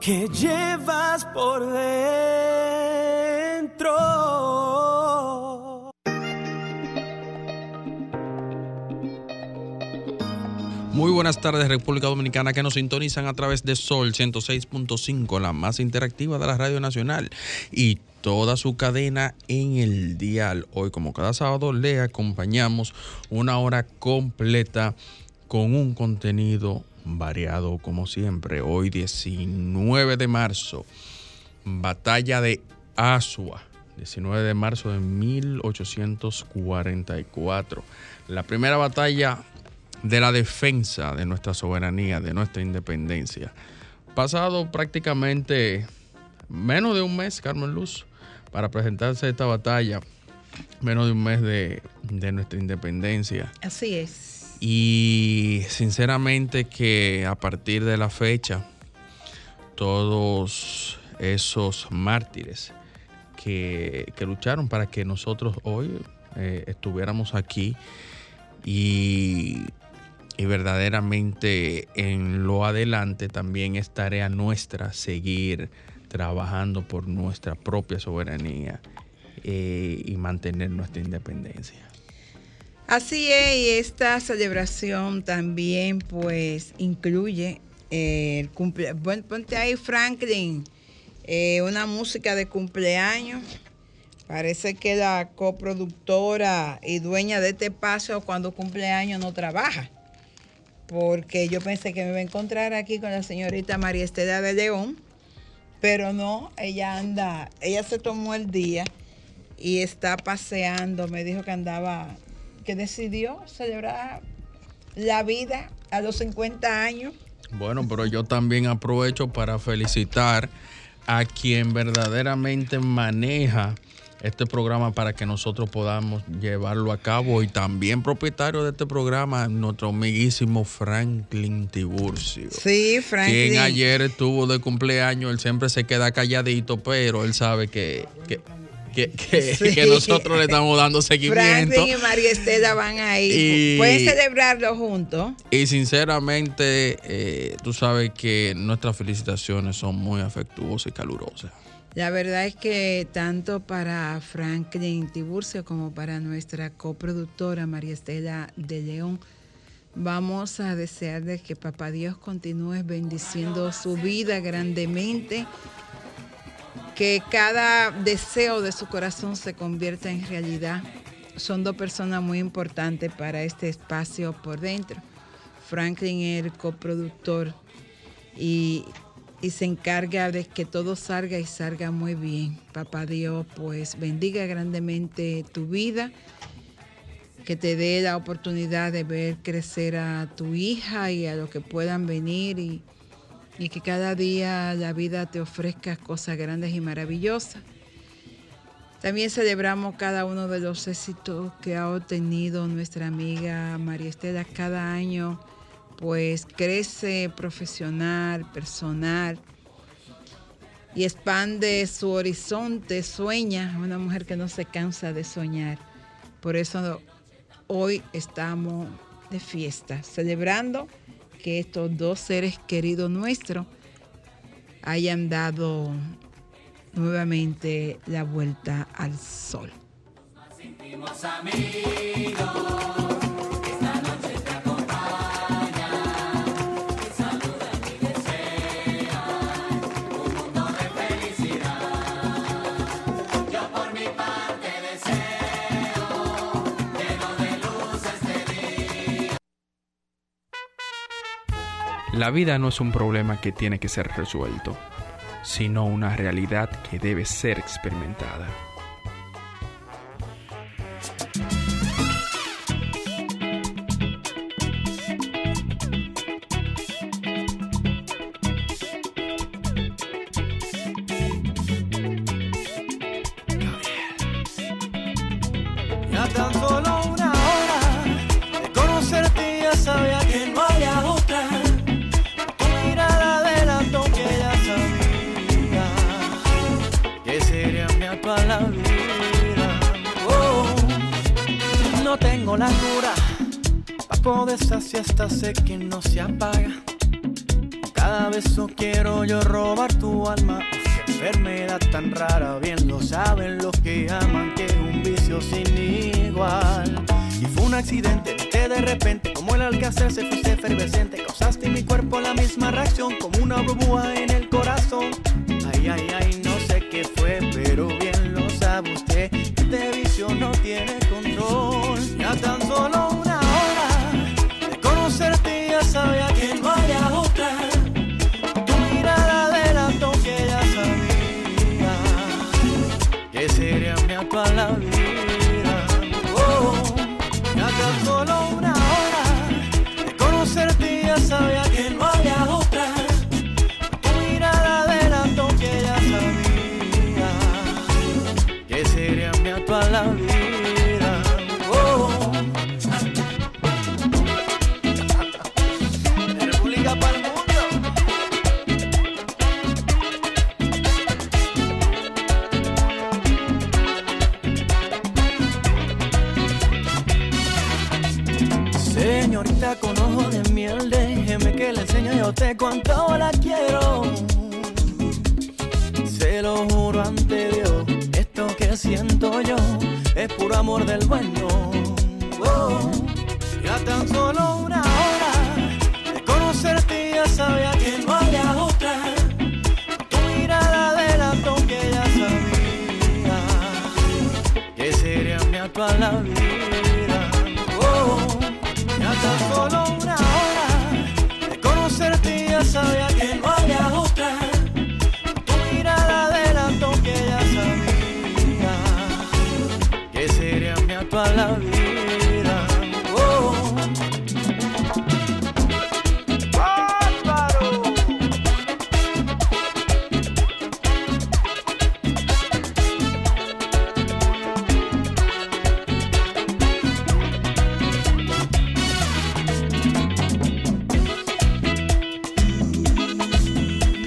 que llevas por dentro. Muy buenas tardes República Dominicana que nos sintonizan a través de Sol 106.5, la más interactiva de la Radio Nacional y toda su cadena en el dial. Hoy como cada sábado le acompañamos una hora completa con un contenido variado como siempre. Hoy 19 de marzo, batalla de Asua. 19 de marzo de 1844. La primera batalla de la defensa de nuestra soberanía, de nuestra independencia. Pasado prácticamente menos de un mes, Carmen Luz, para presentarse esta batalla, menos de un mes de, de nuestra independencia. Así es. Y sinceramente que a partir de la fecha, todos esos mártires que, que lucharon para que nosotros hoy eh, estuviéramos aquí y, y verdaderamente en lo adelante también es tarea nuestra seguir trabajando por nuestra propia soberanía eh, y mantener nuestra independencia. Así es, y esta celebración también pues incluye eh, el cumpleaños. Ponte ahí Franklin, eh, una música de cumpleaños. Parece que la coproductora y dueña de este espacio cuando cumpleaños no trabaja. Porque yo pensé que me iba a encontrar aquí con la señorita María Estela de León, pero no, ella anda, ella se tomó el día y está paseando. Me dijo que andaba, que decidió celebrar la vida a los 50 años. Bueno, pero yo también aprovecho para felicitar a quien verdaderamente maneja este programa para que nosotros podamos llevarlo a cabo y también propietario de este programa, nuestro amiguísimo Franklin Tiburcio. Sí, Franklin. Quien ayer estuvo de cumpleaños, él siempre se queda calladito, pero él sabe que, que, que, que- Sí. que nosotros le estamos dando seguimiento. Franklin y María Estela van ahí. Y- Pueden celebrarlo juntos. Y sinceramente, eh, tú sabes que nuestras felicitaciones son muy afectuosas y calurosas. La verdad es que tanto para Franklin Tiburcio como para nuestra coproductora María Estela de León, vamos a desearles que Papá Dios continúe bendiciendo su vida grandemente, que cada deseo de su corazón se convierta en realidad. Son dos personas muy importantes para este espacio por dentro. Franklin es el coproductor y, y se encarga de que todo salga y salga muy bien. Papá Dios, pues bendiga grandemente tu vida, que te dé la oportunidad de ver crecer a tu hija y a los que puedan venir y, y que cada día la vida te ofrezca cosas grandes y maravillosas. También celebramos cada uno de los éxitos que ha obtenido nuestra amiga María Estela cada año, pues crece profesional, personal y expande su horizonte, sueña, una mujer que no se cansa de soñar. Por eso hoy estamos de fiesta, celebrando que estos dos seres queridos nuestros hayan dado nuevamente la vuelta al sol. La vida no es un problema que tiene que ser resuelto, sino una realidad que debe ser experimentada. La cura. Papo de esa siesta sé que no se apaga. Cada beso quiero yo robar tu alma. Qué enfermedad tan rara, bien lo saben los que aman que es un vicio sin igual. Y fue un accidente, viste de repente como el alcázar se fuiste efervescente. Causaste en mi cuerpo la misma reacción, como una burbuja en el corazón. Ay, ay, ay, no sé qué fue, pero bien lo sabe usted. Este vicio no tiene control. Tan solo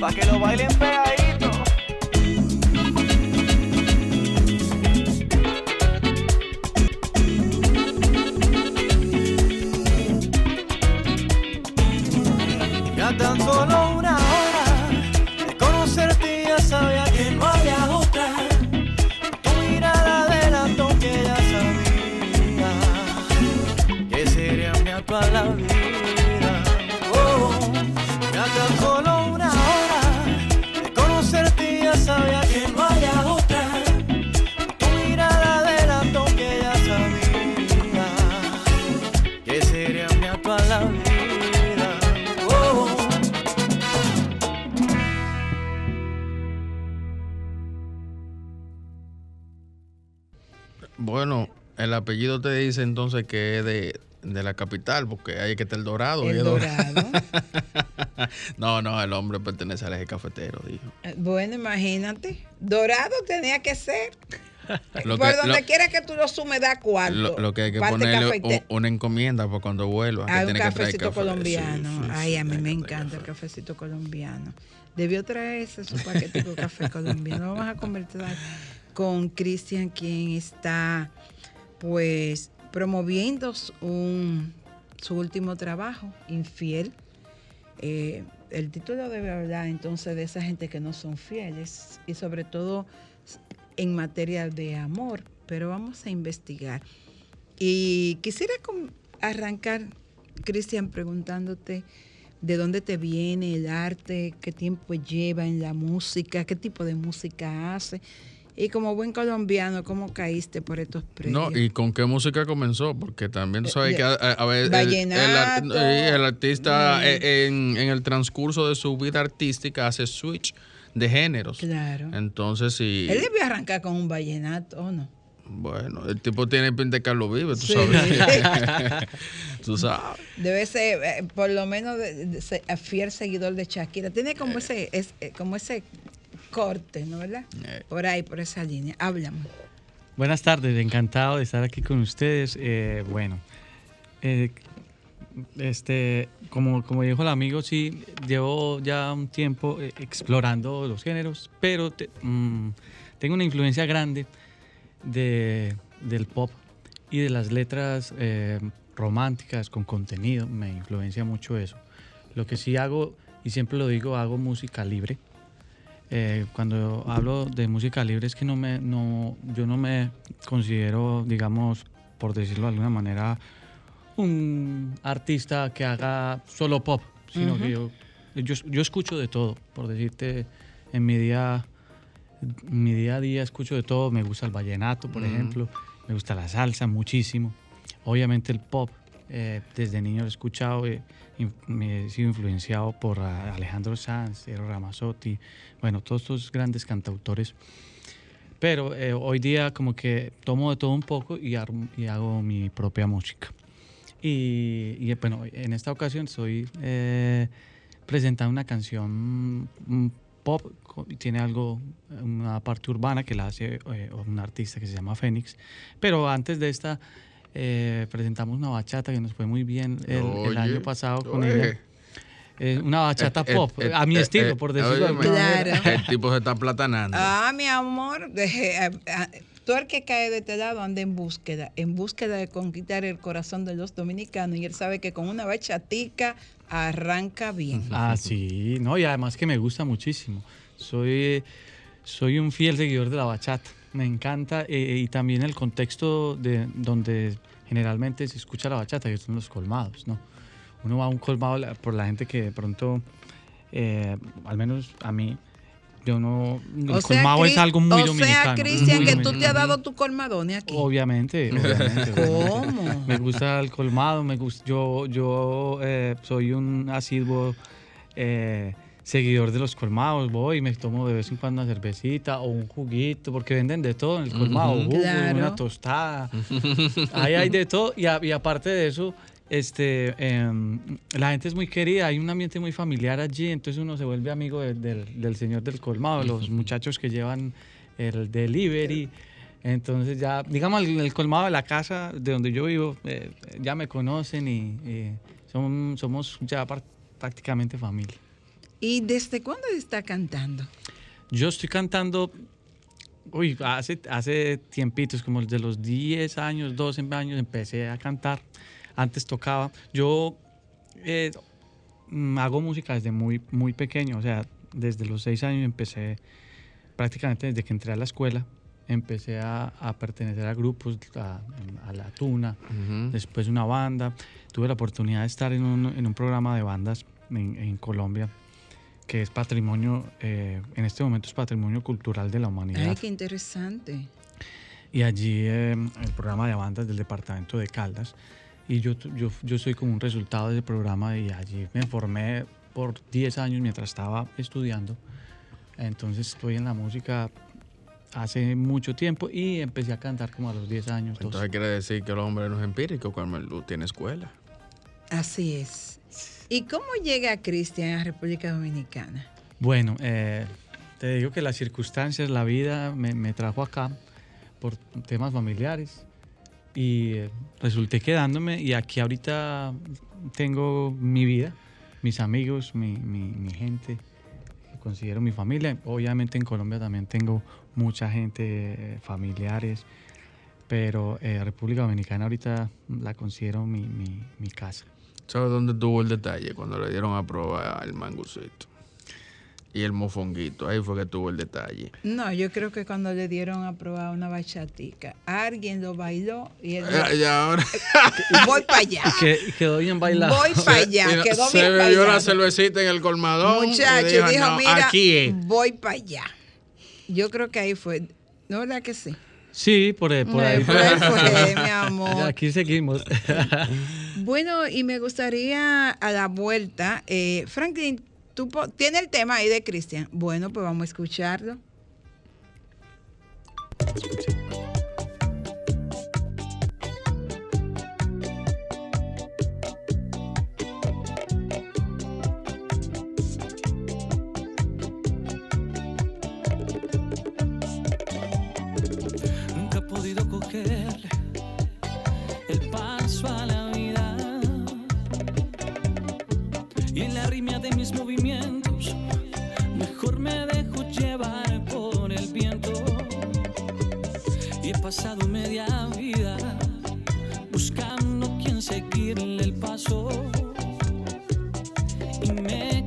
Pa' que lo bailen pegadito. Dice entonces que es de, de la capital, porque hay que estar el dorado. El dorado. no, no, el hombre pertenece al eje cafetero, dijo. Eh, Bueno, imagínate. Dorado tenía que ser. Lo Por que- donde lo- quiera que tú lo sumes, da cuarto. Lo, lo que hay que ponerle un- una encomienda para cuando vuelva. Hay un tiene que traer cafecito café. colombiano. Sí, sí, Ay, sí, a mí me encanta el cafecito colombiano. Debió traerse su paquetico de café colombiano. Vamos a conversar con Cristian, quien está, pues, promoviendo su último trabajo, Infiel. Eh, el título debe hablar entonces de esa gente que no son fieles y sobre todo en materia de amor, pero vamos a investigar. Y quisiera arrancar, Cristian, preguntándote de dónde te viene el arte, qué tiempo lleva en la música, qué tipo de música hace. Y como buen colombiano, ¿cómo caíste por estos premios? No, y con qué música comenzó, porque también tú sabes Eh, que a, a- ver, el- eh, artista Mm. eh, en, en el transcurso de su vida artística hace switch de géneros. Claro. Entonces, sí. Él debió arrancar con un vallenato, ¿o no? Bueno, el tipo tiene pinta de Carlos Vive, tú Sí. sabes. tú sabes. Debe ser, eh, por lo menos, de- fiel seguidor de Shakira. Tiene como ese, es, eh, como ese corte, ¿no verdad? Eh. Por ahí, por esa línea. Háblame. Buenas tardes, encantado de estar aquí con ustedes. Eh, bueno, eh, este, como, como dijo el amigo, sí, llevo ya un tiempo explorando los géneros, pero te- mm, tengo una influencia grande de, del pop y de las letras eh, románticas con contenido, me influencia mucho eso. Lo que sí hago, y siempre lo digo, hago música libre. Eh, cuando hablo de música libre es que no me, no, yo no me considero, digamos, por decirlo de alguna manera, un artista que haga solo pop, sino que yo, yo, yo escucho de todo, por decirte, en mi día, en mi día a día escucho de todo, me gusta el vallenato, por ejemplo, me gusta la salsa muchísimo, obviamente el pop, eh, desde niño lo he escuchado, eh, me he sido influenciado por Alejandro Sanz, Eros Ramazzotti, bueno, todos estos grandes cantautores. Pero eh, hoy día como que tomo de todo un poco y, y hago mi propia música. Y, y, bueno, en esta ocasión estoy eh, presentando una canción pop, tiene algo, una parte urbana que la hace eh, un artista que se llama Fénix. Pero antes de esta, eh, presentamos una bachata que nos fue muy bien el, el Oye, año pasado con oye. ella. Eh, una bachata Eh, eh, pop, eh, a mi eh, estilo, eh, por decirlo de óyeme, alguna manera. Claro. El tipo se está platanando. Ah, mi amor, todo el que cae de este lado anda en búsqueda, en búsqueda de conquistar el corazón de los dominicanos y él sabe que con una bachatica arranca bien. Ah, sí, no, y además que me gusta muchísimo. Soy, soy un fiel seguidor de la bachata. Me encanta eh, y también el contexto de donde generalmente se escucha la bachata, que son los colmados, ¿no? Uno va a un colmado por la gente que de pronto, eh, al menos a mí, yo no. El O sea, colmado es algo muy o dominicano. sea, Cristian, que tú te has dado tu aquí. Obviamente, obviamente. ¿Cómo? obviamente. Me gusta el colmado, me gusta, yo, yo eh, soy un asiduo eh, seguidor de los colmados, voy y me tomo de vez en cuando una cervecita o un juguito, porque venden de todo en el colmado, Ujú. jugo, Claro. una tostada, ahí hay de todo y, a- y aparte de eso, este, em, la gente es muy querida, hay un ambiente muy familiar allí, entonces uno se vuelve amigo de- del, del señor del colmado, los muchachos que llevan el delivery. Entonces ya, digamos, el, el colmado de la casa de donde yo vivo, eh, ya me conocen y, son- somos ya prácticamente familia. ¿Y desde cuándo está cantando? Yo estoy cantando, uy, hace, hace tiempitos, como de los 10 años, 12 años, empecé a cantar. Antes tocaba. Yo eh, mm, hago música desde muy, muy pequeño, o sea, desde los 6 años empecé, prácticamente desde que entré a la escuela, empecé a, a pertenecer a grupos, a, a La Tuna, después una banda. Tuve la oportunidad de estar en un, en un programa de bandas en, en Colombia, que es patrimonio, eh, en este momento es patrimonio cultural de la humanidad. Ay, qué interesante. Y allí eh, el programa de bandas del departamento de Caldas. Y yo, yo, yo soy como un resultado de ese programa y allí me formé por 10 años mientras estaba estudiando. Entonces estoy en la música hace mucho tiempo y empecé a cantar como a los 10 años. 12. Entonces quiere decir que el hombre no es empírico, Luz tiene escuela. Así es. ¿Y cómo llega Cristian a República Dominicana? Bueno, eh, te digo que las circunstancias, la vida me, trajo acá por temas familiares y eh, resulté quedándome y aquí ahorita tengo mi vida, mis amigos, mi, mi- gente, que considero mi familia. Obviamente en Colombia también tengo mucha gente, eh, familiares, pero eh, República Dominicana ahorita la considero mi- mi casa. ¿Sabes dónde tuvo el detalle? Cuando le dieron a probar el mangucito. Y el mofonguito. Ahí fue que tuvo el detalle. No, yo creo que cuando le dieron a probar una bachatica, alguien lo bailó y él Ya, dijo, ya ahora voy para allá. Que, quedó bien bailado. Voy para allá. Mira, Quedó se bien bebió la cervecita en el colmadón. Muchacho, y dijo, "No, mira, aquí es". voy para allá. Yo creo que ahí fue. ¿No verdad que sí? Sí, por, ahí- por ahí. Por ahí fue, mi amor. Aquí seguimos. Bueno, y me gustaría a la vuelta, eh, Franklin, tú tienes el tema ahí de Cristian. Bueno, pues vamos a escucharlo. Nunca he podido coger mejor me dejo llevar por el viento. Y he pasado media vida buscando quien seguirle el paso. Y me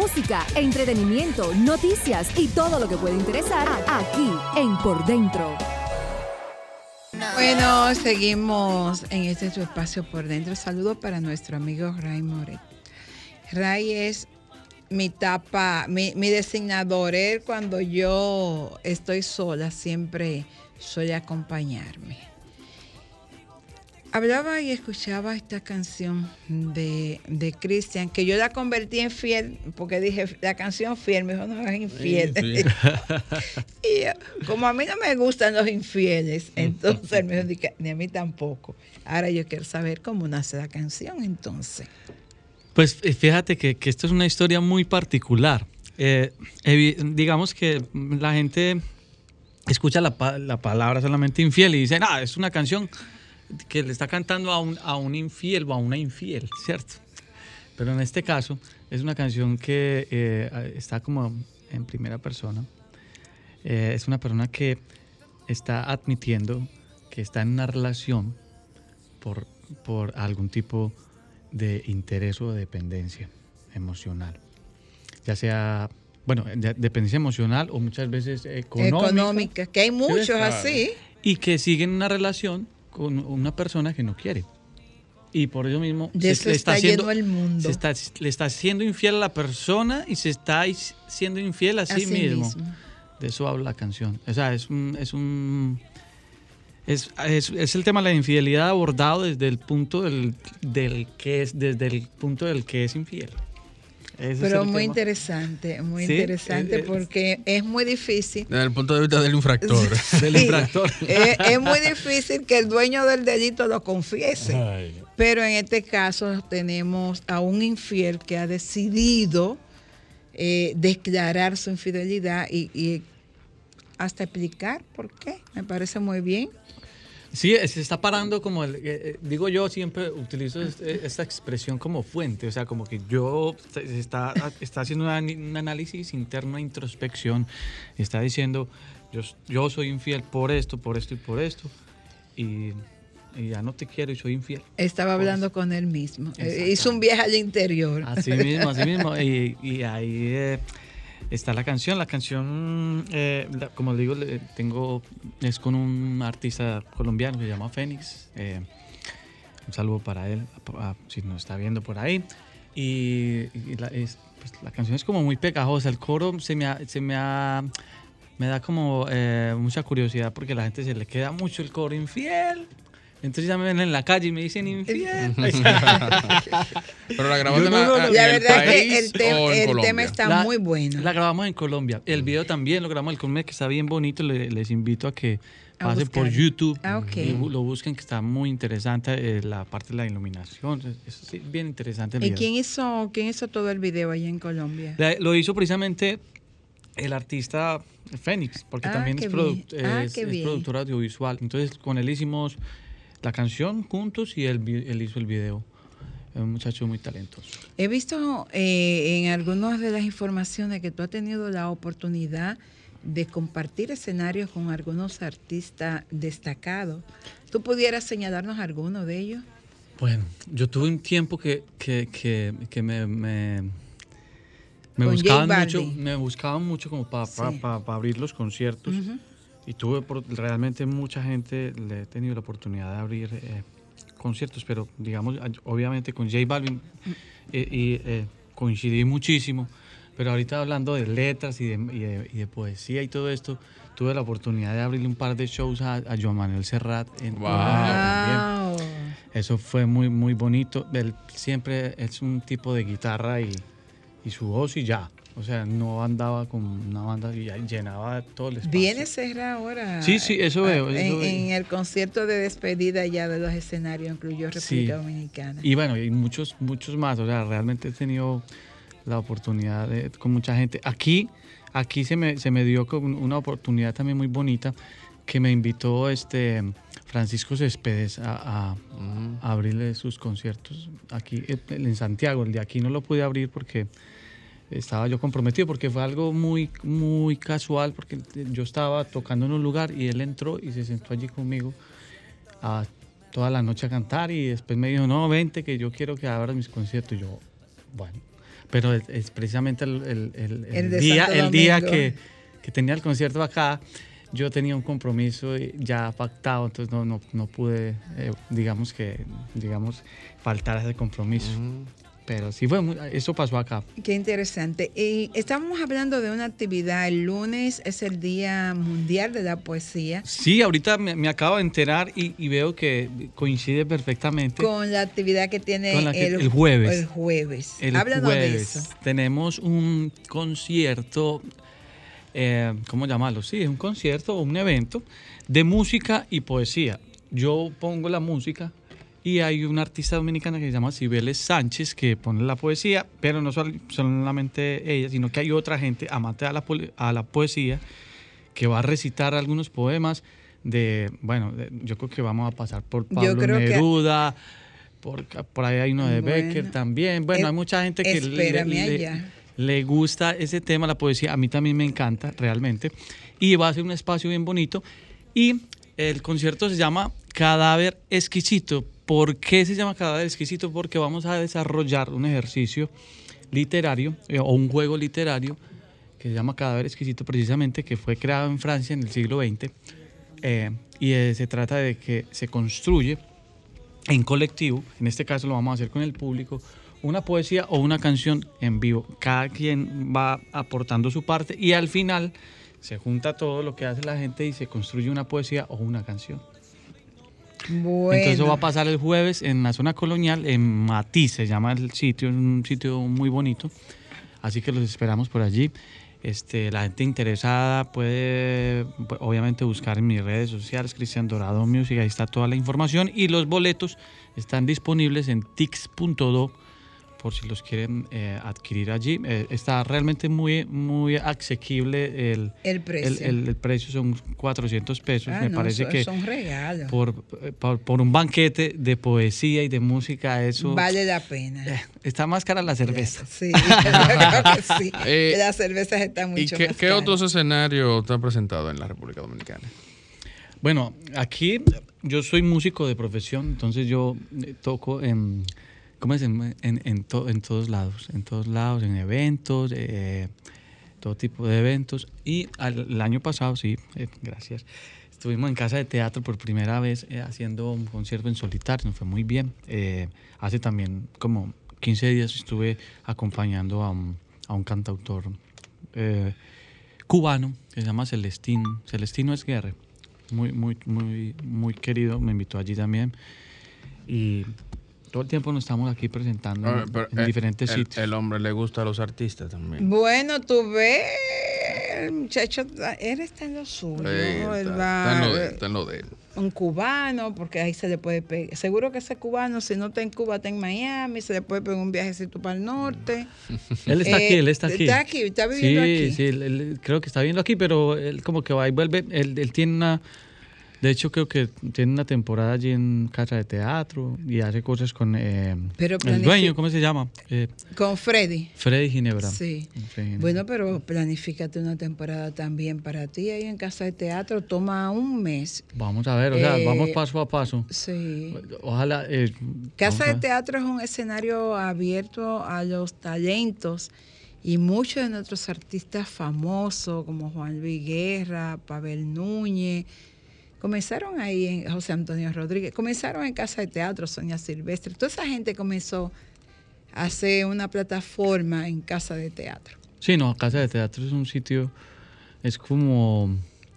Música, entretenimiento, noticias y todo lo que puede interesar aquí en Por Dentro. Bueno, seguimos en este su espacio por dentro. Saludos para nuestro amigo Ray Moret. Ray es mi tapa, mi, mi designador. Él cuando yo estoy sola siempre suele acompañarme. Hablaba y escuchaba esta canción de, de Cristian, que yo la convertí en fiel, porque dije, la canción fiel, me dijo, no es infiel. y yo, como a mí no me gustan los infieles, entonces él me dijo, "Ni a mí tampoco. Ahora yo quiero saber cómo nace la canción, entonces. Pues eh, fíjate que, que esto es una historia muy particular. Eh, digamos que la gente escucha la, la palabra solamente infiel y dice, ah, es una canción que le está cantando a un, a un infiel o a una infiel, ¿cierto? Pero en este caso es una canción que eh, está como en primera persona. Eh, es una persona que está admitiendo que está en una relación por, por algún tipo de interés o de dependencia emocional. Ya sea, bueno, de- dependencia emocional o muchas veces económica. Económica, que hay muchos así. Y que siguen una relación con una persona que no quiere. Y por eso mismo De eso está lleno el mundo. se está, le está siendo infiel a la persona y se está siendo infiel a sí, Así mismo. mismo. De eso habla la canción. O sea, es un... Es un es, es- es el tema de la infidelidad abordado desde el punto del, del que es, desde el punto del que es infiel. Ese Pero muy tema. interesante, muy Sí, interesante eh, eh, porque es muy difícil. Desde el punto de vista del infractor. Del infractor. Es, es muy difícil que el dueño del delito lo confiese. Pero en este caso tenemos a un infiel que ha decidido eh, declarar su infidelidad y, y hasta explicar por qué. Me parece muy bien. Sí, se está parando como, el, eh, eh, digo yo siempre utilizo este- esta expresión como fuente, o sea, como que yo se- está, está haciendo una- un análisis interno, una introspección, está diciendo, yo, yo soy infiel por esto, por esto y por esto, y, y ya no te quiero y soy infiel. Estaba hablando con él mismo. Eh. Hizo un viaje al interior. Así mismo, así mismo. Y, y ahí eh, está la canción. La canción, eh, la- como digo, le- tengo, es con un artista colombiano que se llama Fénix. Eh, un saludo para él, a- a- si nos está viendo por ahí. Y, y la, es- pues, la canción es como muy pegajosa. El coro se me, ha- se me, ha- me da como eh, mucha curiosidad porque la gente se le queda mucho el coro infiel. Entonces ya me ven en la calle y me dicen infiel. Pero la grabaste Yo no, en, no, la- no. en La el verdad es que país el, tem- o en el Colombia? tema está La- muy bueno. La grabamos en Colombia. El video también lo grabamos en Colombia, que está bien bonito. Le- les invito a que A pasen por. YouTube Ah, ok. y lo busquen, que está muy interesante. eh, la parte de la iluminación. es- es sí, bien interesante el ¿Y video. quién hizo, quién hizo todo el video allá en Colombia? La- lo hizo precisamente el artista Fénix, porque Ah, también es, produ-. Ah, es- productor audiovisual. Entonces, con él hicimos la canción juntos y él, él hizo el video. Es un muchacho muy talentoso. He visto eh, en algunas de las informaciones que tú has tenido la oportunidad de compartir escenarios con algunos artistas destacados. ¿Tú pudieras señalarnos alguno de ellos? Bueno, yo tuve un tiempo que, que, que, que me, me, me buscaban mucho, me buscaban mucho como para Sí. abrir los conciertos Ujú. Y tuve por- realmente mucha gente, le he tenido la oportunidad de abrir eh, conciertos, pero digamos, obviamente con J Balvin eh, y eh, coincidí muchísimo, pero ahorita hablando de letras y de, y de- y de poesía y todo esto, tuve la oportunidad de abrirle un par de shows a, a Joan Manuel Serrat en Wow. También. Eso fue muy, muy bonito. Él siempre es un tipo de guitarra y, y su voz y ya. O sea, no andaba con una banda y llenaba todo el espacio. Viene Serra ahora. Sí, sí, eso eh, veo, eso en, veo. en el concierto de despedida ya de los escenarios, incluyó República Sí. Dominicana. Y bueno, y muchos, muchos más. O sea, realmente he tenido la oportunidad de, con mucha gente. Aquí, aquí se me, se me dio con una oportunidad también muy bonita que me invitó este Francisco Céspedes a, a- a abrirle sus conciertos aquí eh, en Santiago. El de aquí no lo pude abrir porque estaba yo comprometido porque fue algo muy muy casual porque yo estaba tocando en un lugar y él entró y se sentó allí conmigo a toda la noche a cantar y después me dijo no vente que yo quiero que abras mis conciertos y yo bueno pero es, es precisamente el, el- el- el El de día Santo el día que, que tenía el concierto acá yo tenía un compromiso ya pactado entonces no no, no pude eh, digamos que digamos faltar a ese compromiso pero sí fue muy- eso pasó acá Qué interesante. Y estábamos hablando de una actividad. El lunes es el Día Mundial de la Poesía. Sí, ahorita me, me acabo de enterar y, y veo que coincide perfectamente. Con la actividad que tiene que- el jueves. El jueves. El Háblanos de jueves eso. tenemos un concierto, eh, ¿cómo llamarlo? Sí, es un concierto o un evento de música y poesía. Yo pongo la música y hay una artista dominicana que se llama Cibeles Sánchez que pone la poesía, pero no sol- solamente ella, sino que hay otra gente amante a la, a la poesía que va a recitar algunos poemas de, bueno, de- yo creo que vamos a pasar por Pablo creo que- Neruda, por, por ahí hay uno de Bueno, Becker también. Bueno, eh, hay mucha gente que le- le, le gusta ese tema, la poesía. A mí también me encanta, realmente. Y va a ser un espacio bien bonito. Y el concierto se llama Cadáver Exquisito. ¿Por qué se llama Cadáver Exquisito? Porque vamos a desarrollar un ejercicio literario eh, o un juego literario que se llama Cadáver Exquisito precisamente, que fue creado en Francia en el siglo XX. eh, y se trata de que se construye en colectivo, en este caso lo vamos a hacer con el público, una poesía o una canción en vivo. Cada quien va aportando su parte y al final se junta todo lo que hace la gente y se construye una poesía o una canción. Bueno. Entonces eso va a pasar el jueves en la zona colonial, en Matiz, se llama el sitio, es un sitio muy bonito. Así que los esperamos por allí. Este, la gente interesada puede obviamente buscar en mis redes sociales, Cristian Dorado Music, ahí está toda la información y los boletos están disponibles en tix.do por si los quieren eh, adquirir allí. Eh, está realmente muy, muy asequible el, El precio. el, el precio, son 400 pesos. Ah, Me no, parece son- que son regalos. por, por, por un banquete de poesía y de música, eso Vale la pena. eh, está más cara la cerveza. Sí, yo creo que sí. Eh, Las cervezas están ¿Y mucho qué, más qué caras. otros escenarios te han presentado en la República Dominicana? Bueno, aquí yo soy músico de profesión, entonces yo toco en, ¿cómo es? En, en, to- en todos lados, en todos lados, en eventos, eh, todo tipo de eventos. Y al- el año pasado, sí, eh, gracias, estuvimos en casa de teatro por primera vez eh, haciendo un concierto en solitario, nos fue muy bien. Eh, hace también como 15 días estuve acompañando a un, a un cantautor eh, cubano que se llama Celestino. Celestino es Guerre. Muy, muy, muy, muy querido. Me invitó allí también. Y todo el tiempo nos estamos aquí presentando Ah, en, pero, en eh, diferentes el, sitios. El hombre le gusta a los artistas también. Bueno, tú ves, el muchacho, él está en lo suyo. Eh, él está, va- está en lo de, está en lo de él. un cubano, porque ahí se le puede pegar. Seguro que ese cubano, si no está en Cuba, está en Miami, se le puede pegar un viajecito para el norte. Él está Eh, aquí, él está aquí. está aquí, está viviendo sí, aquí. Sí, él- él creo que está viviendo aquí, pero él como que va y vuelve. Él, él tiene una... De hecho, creo que tiene una temporada allí en casa de teatro y hace cosas con eh, Pero el dueño, ¿cómo se llama? Eh, Con Freddy. Freddy Ginebra. Sí. Freddy. Bueno, pero planifícate una temporada también para ti ahí en Casa de Teatro. Toma un mes. Vamos a ver, o sea, Eh, vamos paso a paso. Sí. Ojalá... eh, Casa de. Teatro es un escenario abierto a los talentos y muchos de nuestros artistas famosos como Juan Luis Guerra, Pavel Núñez, comenzaron ahí en José Antonio Rodríguez, comenzaron en Casa de Teatro, Sonia Silvestre, toda esa gente comenzó a hacer una plataforma en Casa de Teatro. Sí, no, Casa de Teatro es un sitio, es como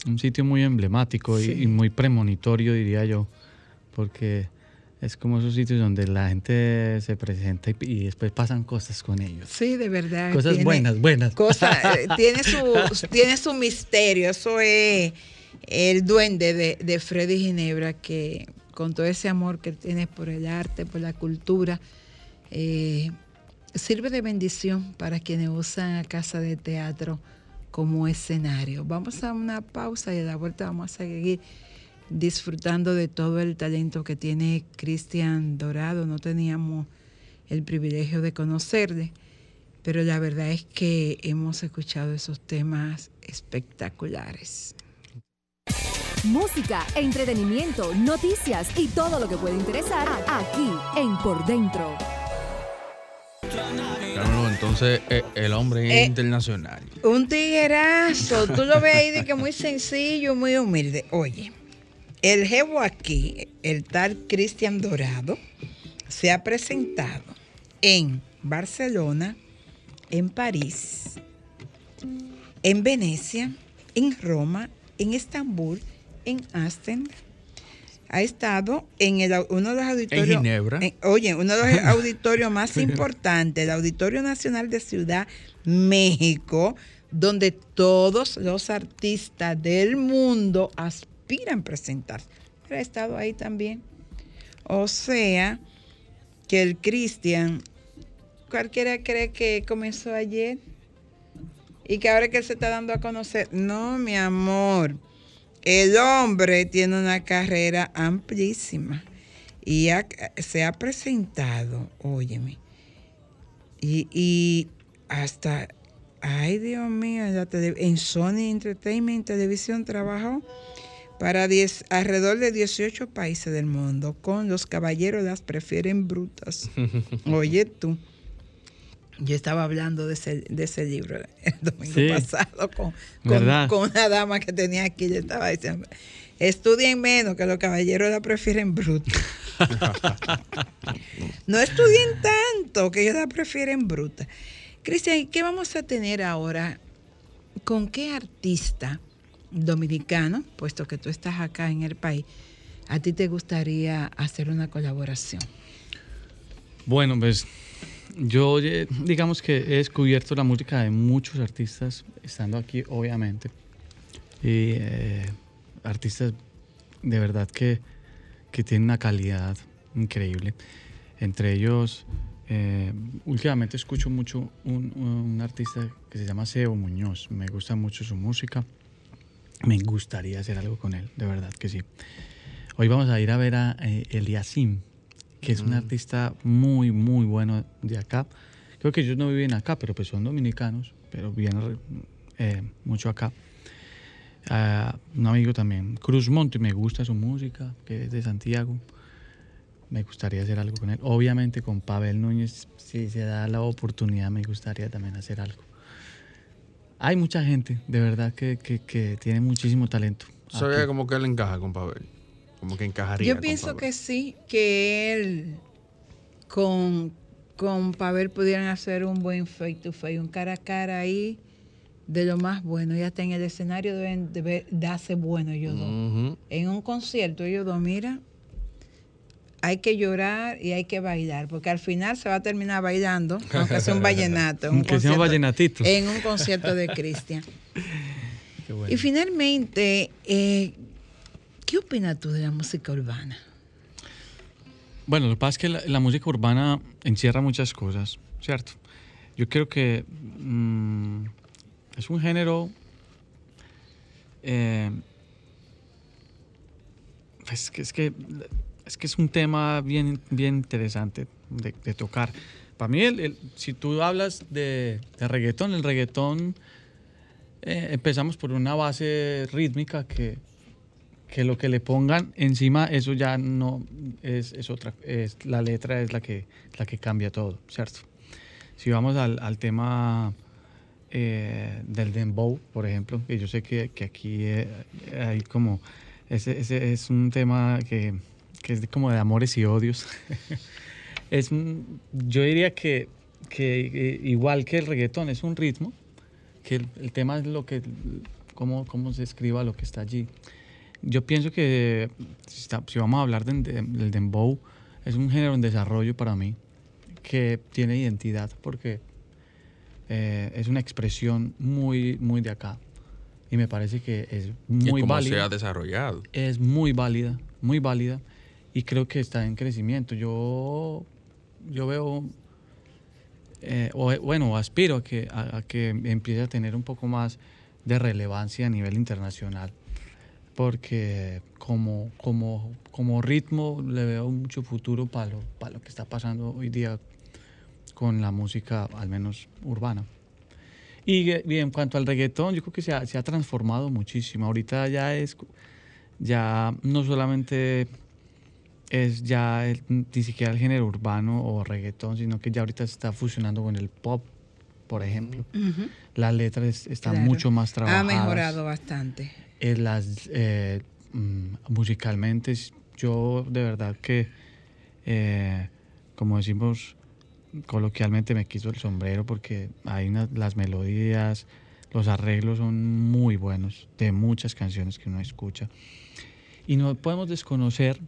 un sitio muy emblemático y- Sí. y, muy premonitorio, diría yo, porque es como esos sitios donde la gente se presenta y, y después pasan cosas con ellos. Sí, de verdad. Cosas tiene- buenas, buenas. cosa, eh, tiene, su, tiene su misterio. Eso es el duende de, Freddy Ginebra, que con todo ese amor que tienes por el arte, por la cultura, eh, sirve de bendición para quienes usan a casa de teatro como escenario. Vamos a una pausa y a la vuelta vamos a seguir disfrutando de todo el talento que tiene Cristian Dorado. No teníamos el privilegio de conocerle, pero la verdad es que hemos escuchado esos temas espectaculares. Música, entretenimiento, noticias y todo lo que puede interesar aquí en Por Dentro. Claro, entonces eh, el hombre es Eh, internacional. Un tiguerazo, tú lo ves ahí de que muy sencillo, muy humilde. Oye, el jevo aquí, el tal Cristian Dorado, se ha presentado en Barcelona, en París, en Venecia, en Roma, en Estambul, en Asten. Ha estado en el, uno de los auditorios. Ginebra. en- oye, uno de los auditorios más importantes, el Auditorio Nacional de Ciudad México, donde todos los artistas del mundo aspiran a presentarse. Pero ha estado ahí también. O sea, que el Cristian, cualquiera cree que comenzó ayer y que ahora que se está dando a conocer. No, mi amor. El hombre tiene una carrera amplísima y ha- se ha presentado, óyeme, y, y hasta, ay Dios mío, en Sony Entertainment Televisión trabajó para 10, alrededor de 18 países del mundo, con los caballeros las prefieren brutas. Oye tú. Yo estaba hablando de ese, de ese libro el domingo Sí. pasado con, con, con una dama que tenía aquí. Yo estaba diciendo, estudien menos, que los caballeros la prefieren bruta. no estudien tanto, que ellos la prefieren bruta. Cristian, ¿y ¿qué vamos a tener ahora? ¿Con qué artista dominicano, puesto que tú estás acá en el país, a ti te gustaría hacer una colaboración? Bueno, pues yo digamos que he descubierto la música de muchos artistas estando aquí, obviamente. Y eh, artistas de verdad que, que tienen una calidad increíble. Entre ellos, Eh, últimamente escucho mucho un, un artista que se llama Seo Muñoz. Me gusta mucho su música. Me gustaría hacer algo con él, de verdad que sí. Hoy vamos a ir a ver a eh, Eliasim, que es un artista muy, muy bueno de acá. Creo que ellos no viven acá, pero pues son dominicanos, pero viven eh, mucho acá. Ah, un amigo también, Cruz Monte, me gusta su música, que es de Santiago. Me gustaría hacer algo con él. Obviamente con Pavel Núñez, si se da la oportunidad, me gustaría también hacer algo. Hay mucha gente, de verdad, que, que- que tiene muchísimo talento. Se ve como que él encaja con Pavel. Como que encajaría. Yo pienso Pavel. que sí, que él con, con Pavel pudieran hacer un buen face to face, un cara a cara ahí de lo más bueno. Ya está en el escenario, deben de ver- darse bueno ellos dos. En un concierto, ellos dos, mira, hay que llorar y hay que bailar, porque al final se va a terminar bailando, aunque sea un vallenato. en un Aunque sea un vallenatito. En un concierto de Cristian. Qué bueno. Y finalmente, eh, ¿qué opinas tú de la música urbana? Bueno, lo que pasa es que la, música urbana encierra muchas cosas, ¿cierto? Yo creo que mm, es un género... eh, es, que, es, que, es que es un tema bien, bien interesante de, tocar. Para mí, si tú hablas de, de reggaetón, el reggaetón eh, empezamos por una base rítmica que, que lo que le pongan encima, eso ya no es, es otra, es, la letra es la que, la que cambia todo, ¿cierto? Si vamos al, al tema eh, del dembow, por ejemplo, que yo sé que, que aquí eh, hay como, ese, ese es un tema que, que es como de amores y odios. es, un- yo diría que, que eh, igual que el reggaetón, es un ritmo, que el, el tema es lo que, cómo, cómo se escriba lo que está allí. Yo pienso que si, vamos a hablar de- de- del dembow, es un género en desarrollo para mí, que tiene identidad, porque eh, es una expresión muy, muy de acá. Y me parece que es Y muy cómo se válida ha desarrollado. es muy válida, muy válida y creo que está en crecimiento. Yo, yo veo, eh, o, bueno, aspiro a que, a, a que empiece a tener un poco más de relevancia a nivel internacional, porque como, como, como ritmo le veo mucho futuro para lo, para lo que está pasando hoy día con la música, al menos urbana. Y, y en cuanto al reggaetón, yo creo que se ha, se ha transformado muchísimo. Ahorita ya es, ya no solamente es ya el- ni siquiera el género urbano o reggaetón, sino que ya ahorita se está fusionando con el pop, por ejemplo. Las letras están Claro. mucho más Ha trabajadas. mejorado bastante. Eh, las, eh, mm, musicalmente, yo de verdad que, eh, como decimos coloquialmente, me quito el sombrero porque hay las melodías, los arreglos son muy buenos de muchas canciones que uno escucha. Y no podemos desconocer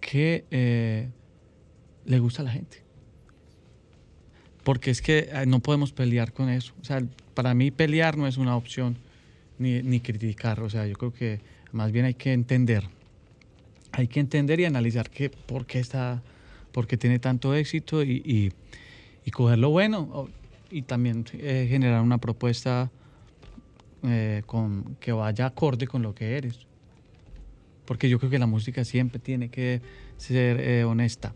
que eh, le gusta a la gente. Porque es que no podemos pelear con eso. O sea, para mí pelear no es una opción ni, ni criticar. O sea, yo creo que más bien hay que entender. Hay que entender y analizar que, por qué está, por qué tiene tanto éxito y, y, y coger lo bueno y también eh, generar una propuesta eh, con, que vaya acorde con lo que eres. Porque yo creo que la música siempre tiene que ser eh, honesta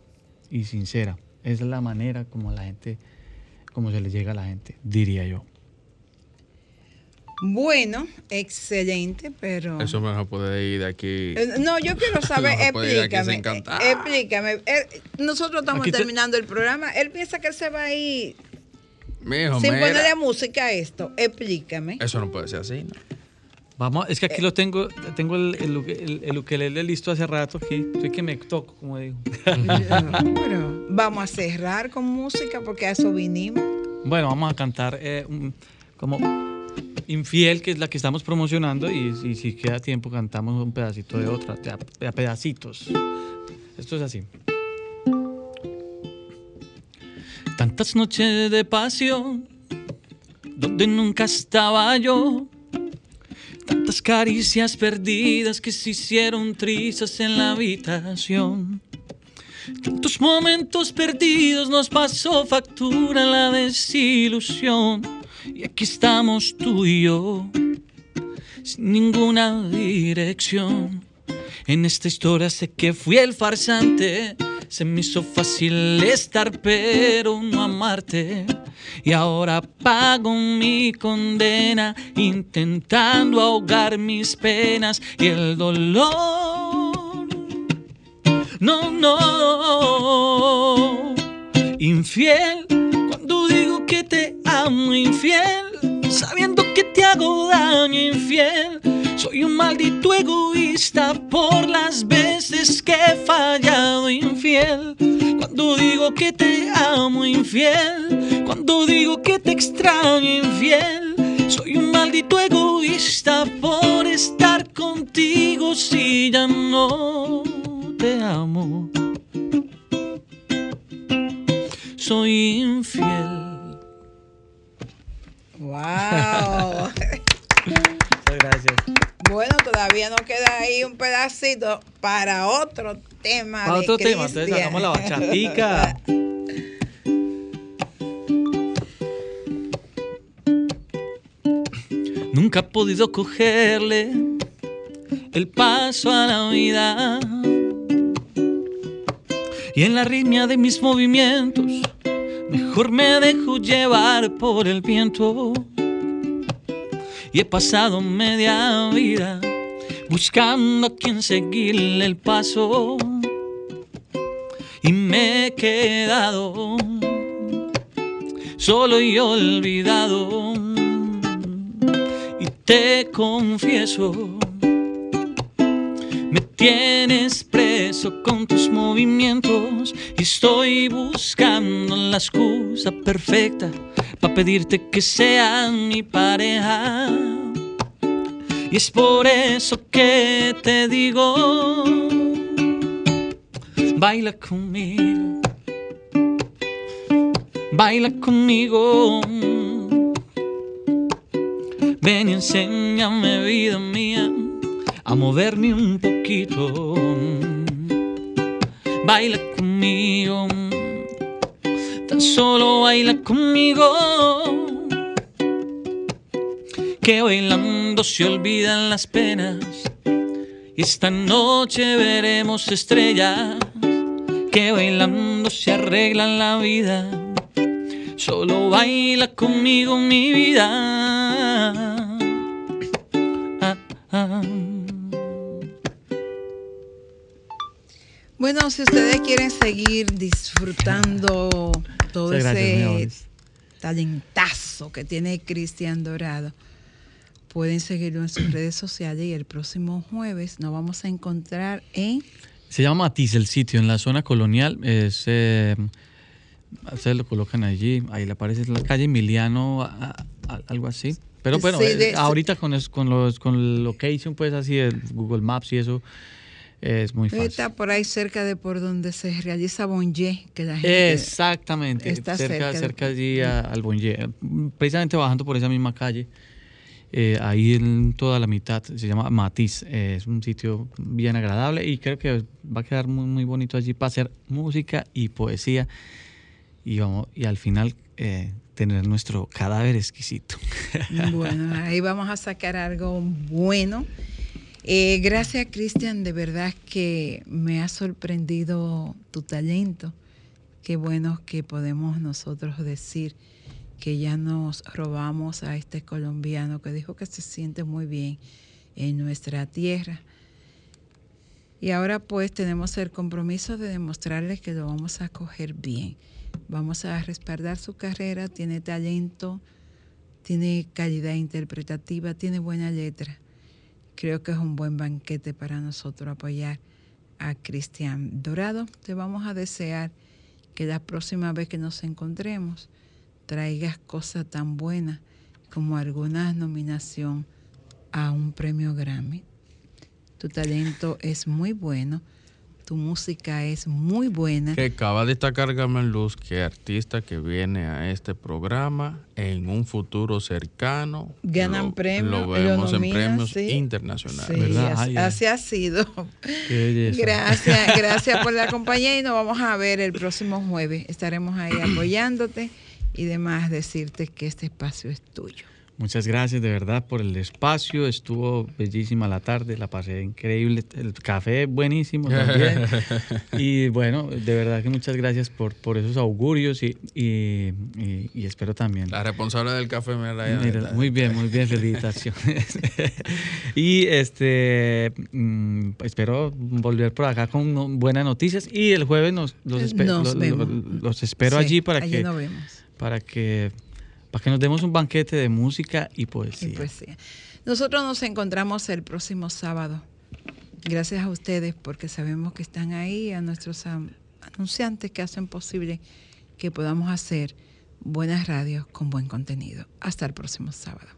y sincera. Es la manera como la gente, como se le llega a la gente, diría yo. Bueno, excelente, pero... Eso me va a poder ir de aquí. Eh, No, yo quiero saber, explícame. eh, Explícame. Eh, nosotros estamos Aquí te- terminando el programa. Él piensa que él se va a ir Mijo, sin mira. ponerle música a esto. Explícame. Eso no puede ser así, ¿no? Vamos, es que aquí lo tengo, tengo el, el, el, el ukelele listo hace rato aquí. Estoy que me toco, como digo. Pero vamos a cerrar con música porque a eso vinimos. Bueno, vamos a cantar eh, como Infiel, que es la que estamos promocionando, y, si queda tiempo cantamos un pedacito de otra, a, pedacitos. Esto es así. Tantas noches de pasión, donde nunca estaba yo. Tantas caricias perdidas que se hicieron trizas en la habitación. tus momentos perdidos nos pasó factura la desilusión. Y aquí estamos tú y yo, sin ninguna dirección. En esta historia sé que fui el farsante. Se me hizo fácil estar, pero no amarte. Y ahora pago mi condena, intentando ahogar mis penas y el dolor. No, no. Infiel, cuando digo que te amo, infiel, sabiendo que te hago daño, infiel. Soy un maldito egoísta por las veces que he fallado, infiel. Cuando digo que te amo, infiel. Cuando digo que te extraño, infiel. Soy un maldito egoísta por estar contigo si ya no te amo. Soy infiel. ¡Wow! Muchas gracias. Bueno, todavía nos queda ahí un pedacito para otro tema. Para de otro tema, entonces sacamos la bachatica. Nunca he podido cogerle el paso a la vida. Y en la riña de mis movimientos, mejor me dejo llevar por el viento. Y he pasado media vida buscando a quien seguirle el paso. Y me he quedado solo y olvidado. Y te confieso, me tienes preso con tus movimientos y estoy buscando la excusa perfecta para pedirte que seas mi pareja. Y es por eso que te digo, baila conmigo, baila conmigo. Ven y enséñame, vida mía, a moverme un poquito. Baila conmigo, tan solo baila conmigo. Que bailando se olvidan las penas. Y esta noche veremos estrellas. Que bailando se arreglan la vida. Solo baila conmigo mi vida. Ah, ah. Bueno, si ustedes quieren seguir disfrutando todo Muchas ese talentazo que tiene Cristian Dorado, pueden seguirlo en sus redes sociales y el próximo jueves nos vamos a encontrar en Se llama Matiz el sitio, en la zona colonial. Es, eh, ustedes lo colocan allí, ahí le aparece la calle Emiliano, a- a- algo así. Pero bueno, Sí, eh, de- ahorita con, es- con, los, con el location, pues así, el Google Maps y eso, es muy fácil. está por ahí cerca de por donde se realiza Bonje, que la gente Exactamente, está cerca, cerca de- cerca allí a- al Bonje. Precisamente bajando por esa misma calle, eh, ahí en toda la mitad, se llama Matiz. eh, es un sitio bien agradable y creo que va a quedar muy, muy bonito allí para hacer música y poesía. Y, vamos, y al final eh, tener nuestro cadáver exquisito. Bueno, ahí vamos a sacar algo bueno. Eh, gracias, Cristian. De verdad que me ha sorprendido tu talento. Qué bueno que podemos nosotros decir que ya nos robamos a este colombiano que dijo que se siente muy bien en nuestra tierra. Y ahora pues tenemos el compromiso de demostrarle que lo vamos a coger bien. Vamos a respaldar su carrera, tiene talento, tiene calidad interpretativa, tiene buena letra. Creo que es un buen banquete para nosotros apoyar a Cristian Dorado. Te vamos a desear que la próxima vez que nos encontremos traigas cosas tan buenas como alguna nominación a un premio Grammy. Tu talento es muy bueno, Tu música es muy buena. Que acaba de destacar Carmen Luz que artista que viene a este programa en un futuro cercano Ganan lo- premios, Lo lo vemos en premios sí. internacionales. Sí, ¿Verdad? así, ha sido. Qué. Gracias, gracias por la compañía y nos vamos a ver el próximo jueves. Estaremos ahí apoyándote y demás decirte que este espacio es tuyo. Muchas gracias de verdad por el espacio. Estuvo bellísima la tarde, la pasé increíble. El café buenísimo también. y bueno, de verdad que muchas gracias por, por esos augurios y, y, y- y espero también. La responsable del café me la Mira, muy bien, muy bien, felicitaciones. y este mm, espero volver por acá con no- buenas noticias y el jueves nos, los, espe- Nos vemos. lo- los espero Sí, allí para allí que nos vemos. para que para que nos demos un banquete de música y poesía. Y poesía. Nosotros nos encontramos el próximo sábado. Gracias a ustedes porque sabemos que están ahí, a nuestros anunciantes que hacen posible que podamos hacer buenas radios con buen contenido. Hasta el próximo sábado.